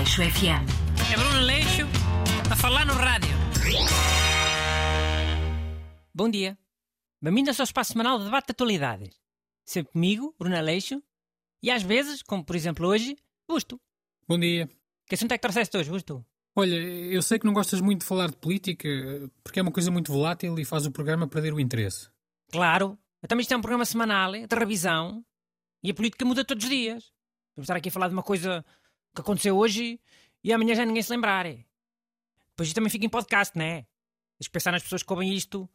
Aleixo FM. É Bruno Leixo a falar no rádio. Bom dia. Bem-vindos ao espaço semanal de debate de atualidades. Sempre comigo, Bruno Aleixo, e às vezes, como por exemplo hoje, Busto. Bom dia. Que assunto é que trouxeste hoje, Busto? Olha, eu sei que não gostas muito de falar de política, porque é uma coisa muito volátil e faz o programa perder o interesse. Claro. Também isto é um programa semanal, de revisão, e a política muda todos os dias. Vamos estar aqui a falar de uma coisa que aconteceu hoje e amanhã já ninguém se lembrar. é? Depois isto também fica em podcast, não é? Deixa eu pensar nas pessoas que ouvem isto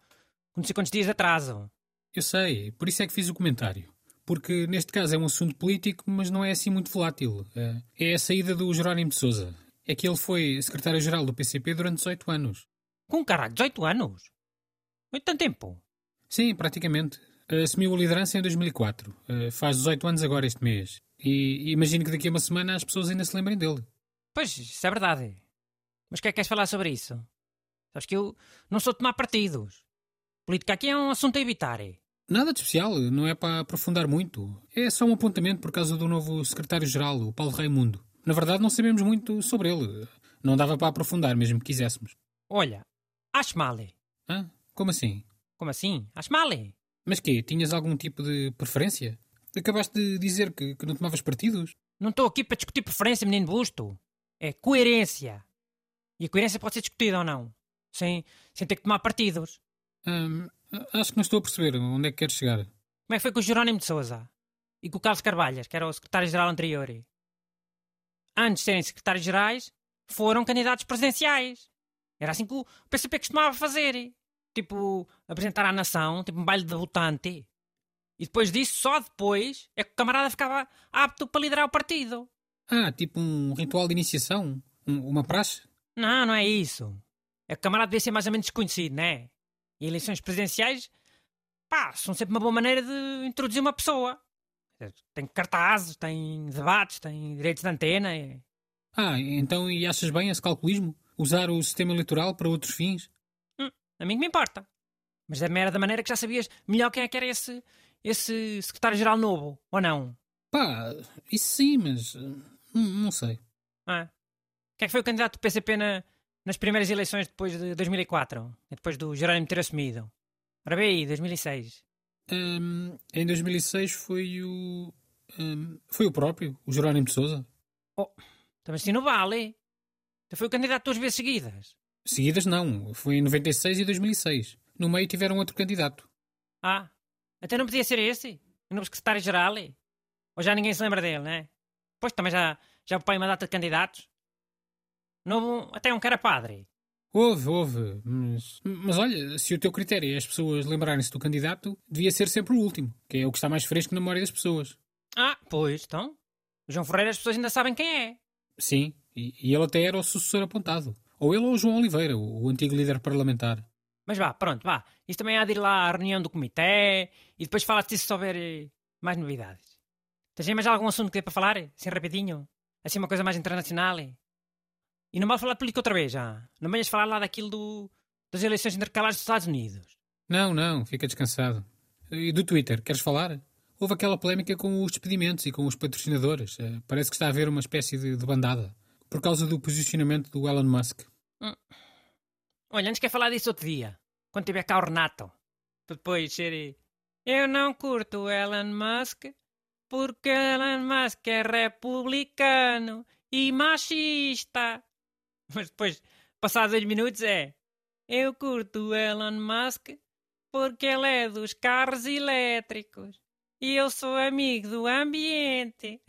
com não sei quantos dias de atraso. Eu sei, por isso é que fiz o comentário. Porque neste caso é um assunto político, mas não é assim muito volátil. É- É a saída do Jerónimo de Souza. É que ele foi secretário-geral do PCP durante 18 anos. Com um caralho, 18 anos? Muito tanto tempo. Sim, praticamente. Assumiu a liderança em 2004. Eh, Faz 18 anos agora este mês. E imagino que daqui a uma semana as pessoas ainda se lembrem dele. Pois, isso é verdade. Mas o que é que queres falar sobre isso? Sabes que eu não sou de tomar partidos. Política aqui é um assunto a evitar. é? Nada de especial, não é para aprofundar muito. É só um apontamento por causa do novo secretário-geral, o Paulo Raimundo. Na verdade, não sabemos muito sobre ele. Não dava para aprofundar, mesmo que quiséssemos. Olha, acho mal. é? Hã? Como assim? Como assim? Acho mal. é? Mas quê? Tinhas algum tipo de preferência? Acabaste de dizer que, que não tomavas partidos? Não estou aqui para discutir preferência, menino busto. É coerência. E a coerência pode ser discutida ou não. Sem, sem ter que tomar partidos. Hum, acho que não estou a perceber onde é que queres chegar. Como é que foi com o Jerónimo de Souza? E com o Carlos Carvalhas, que era o secretário-geral anterior? Antes de serem secretários-gerais, foram candidatos presidenciais. Era assim que o PCP costumava fazer. Tipo, apresentar à nação, tipo um baile de debutante. E depois disso, só depois, é que o camarada ficava apto para liderar o partido. Ah, tipo um ritual de iniciação? Um- uma praxe? Não, não é isso. É que o camarada devia ser mais ou menos desconhecido, não é? E eleições presidenciais, pá, são sempre uma boa maneira de introduzir uma pessoa. Tem cartazes, tem debates, tem direitos de antena. é- Ah, então e achas bem esse calculismo? Usar o sistema eleitoral para outros fins? A mim que me importa. Mas merda da maneira que já sabias melhor quem é que era esse, esse secretário-geral novo, ou não? Pá, isso sim, mas. uh, Não, sei. Ah. Quem é que foi o candidato do PCP na- nas primeiras eleições depois de 2004? Depois do Jerónimo ter assumido? Ora bem aí, 2006. Hum, em 2006 foi o. hum, foi o próprio, o Jerónimo de Souza. Também assim não vale. Então foi o candidato duas vezes seguidas. Seguidas não, foi em 96 e 2006. No meio tiveram outro candidato. Ah, até não podia ser esse? O novo secretário-geral? Ou já ninguém se lembra dele, né? Pois também já, já põe uma data de candidatos. Novo, até um cara padre. Houve, houve, mas. Mas olha, se o teu critério é as pessoas lembrarem-se do candidato, devia ser sempre o último, que é o que está mais fresco na memória das pessoas. Ah, pois, então. O João Ferreira as pessoas ainda sabem quem é. Sim, e, e ele até era o sucessor apontado. Ou ele ou o João Oliveira, o, o antigo líder parlamentar. Mas vá, pronto, vá. Isto também há de ir lá à reunião do comitê e depois disso se houver eh, mais novidades. Tens aí mais algum assunto que dê para falar? Assim rapidinho? Assim uma coisa mais internacional? E não vale falar de política outra vez, já. Não venhas falar lá daquilo do, das eleições intercalares dos Estados Unidos. Não, não, fica descansado. E do Twitter, queres falar? Houve aquela polémica com os despedimentos e com os patrocinadores. Eh, Parece que está a haver uma espécie de, de bandada. Por causa do posicionamento do Elon Musk. Olha, antes quer falar disso outro dia. Quando tiver cá o Renato. Depois ser... Eu não curto o Elon Musk porque Elon Musk é republicano e machista. Mas depois, passados dois minutos, é... Eu curto o Elon Musk porque ele é dos carros elétricos e eu sou amigo do ambiente.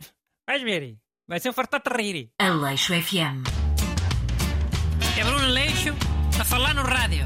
Vais ver, vai ser um fartato de rir. Aleixo FM. É Bruno Leixo a falar no rádio.